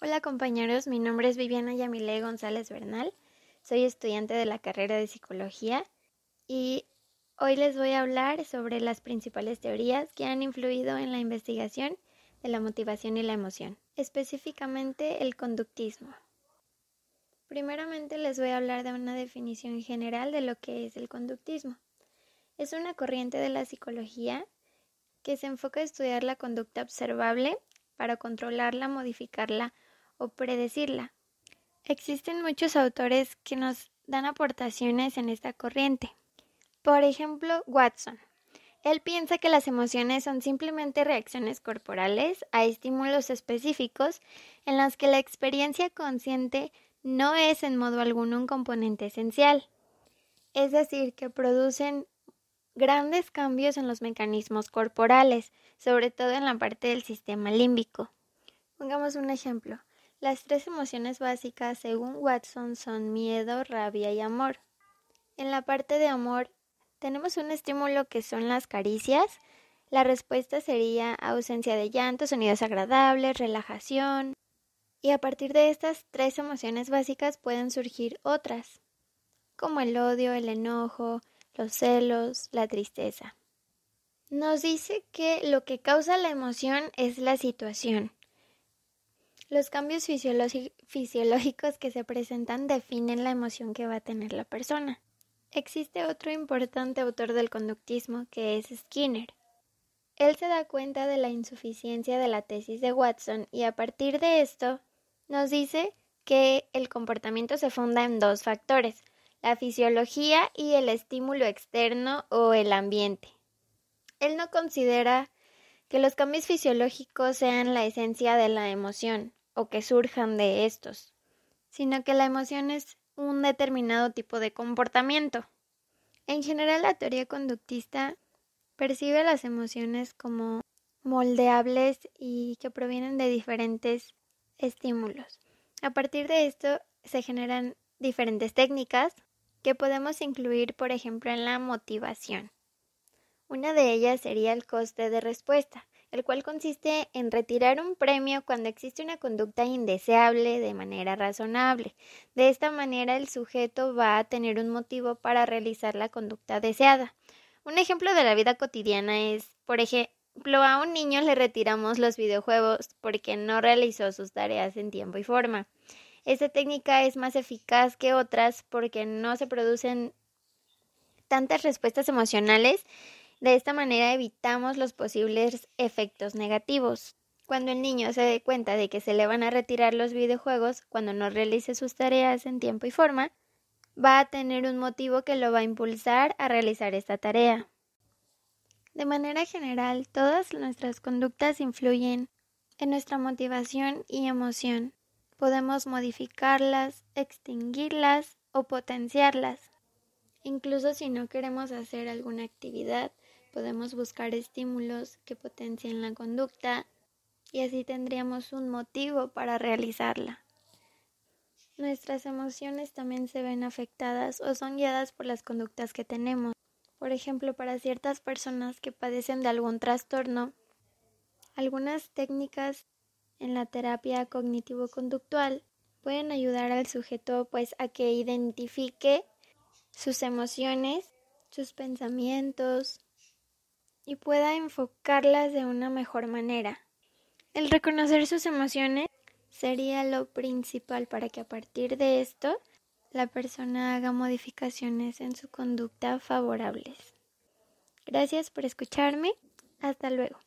Hola compañeros, mi nombre es Viviana Yamile González Bernal, soy estudiante de la carrera de psicología y hoy les voy a hablar sobre las principales teorías que han influido en la investigación de la motivación y la emoción, específicamente el conductismo. Primeramente les voy a hablar de una definición general de lo que es el conductismo. Es una corriente de la psicología que se enfoca a estudiar la conducta observable para controlarla, modificarla o predecirla. Existen muchos autores que nos dan aportaciones en esta corriente. Por ejemplo, Watson. Él piensa que las emociones son simplemente reacciones corporales a estímulos específicos en las que la experiencia consciente no es en modo alguno un componente esencial. Es decir, que producen grandes cambios en los mecanismos corporales, sobre todo en la parte del sistema límbico. Pongamos un ejemplo. Las tres emociones básicas, según Watson, son miedo, rabia y amor. En la parte de amor tenemos un estímulo que son las caricias. La respuesta sería ausencia de llanto, sonidos agradables, relajación. Y a partir de estas tres emociones básicas pueden surgir otras, como el odio, el enojo, los celos, la tristeza. Nos dice que lo que causa la emoción es la situación los cambios fisiológicos que se presentan definen la emoción que va a tener la persona. Existe otro importante autor del conductismo que es Skinner. Él se da cuenta de la insuficiencia de la tesis de Watson y a partir de esto nos dice que el comportamiento se funda en dos factores, la fisiología y el estímulo externo o el ambiente. Él no considera que los cambios fisiológicos sean la esencia de la emoción, o que surjan de estos, sino que la emoción es un determinado tipo de comportamiento. En general, la teoría conductista percibe las emociones como moldeables y que provienen de diferentes estímulos. A partir de esto se generan diferentes técnicas que podemos incluir, por ejemplo, en la motivación. Una de ellas sería el coste de respuesta, el cual consiste en retirar un premio cuando existe una conducta indeseable de manera razonable. De esta manera el sujeto va a tener un motivo para realizar la conducta deseada. Un ejemplo de la vida cotidiana es, por ejemplo, a un niño le retiramos los videojuegos porque no realizó sus tareas en tiempo y forma. Esta técnica es más eficaz que otras porque no se producen tantas respuestas emocionales de esta manera evitamos los posibles efectos negativos. Cuando el niño se dé cuenta de que se le van a retirar los videojuegos cuando no realice sus tareas en tiempo y forma, va a tener un motivo que lo va a impulsar a realizar esta tarea. De manera general, todas nuestras conductas influyen en nuestra motivación y emoción. Podemos modificarlas, extinguirlas o potenciarlas. Incluso si no queremos hacer alguna actividad, podemos buscar estímulos que potencien la conducta y así tendríamos un motivo para realizarla. Nuestras emociones también se ven afectadas o son guiadas por las conductas que tenemos. Por ejemplo, para ciertas personas que padecen de algún trastorno, algunas técnicas en la terapia cognitivo-conductual pueden ayudar al sujeto pues a que identifique sus emociones, sus pensamientos, y pueda enfocarlas de una mejor manera. El reconocer sus emociones sería lo principal para que a partir de esto la persona haga modificaciones en su conducta favorables. Gracias por escucharme. Hasta luego.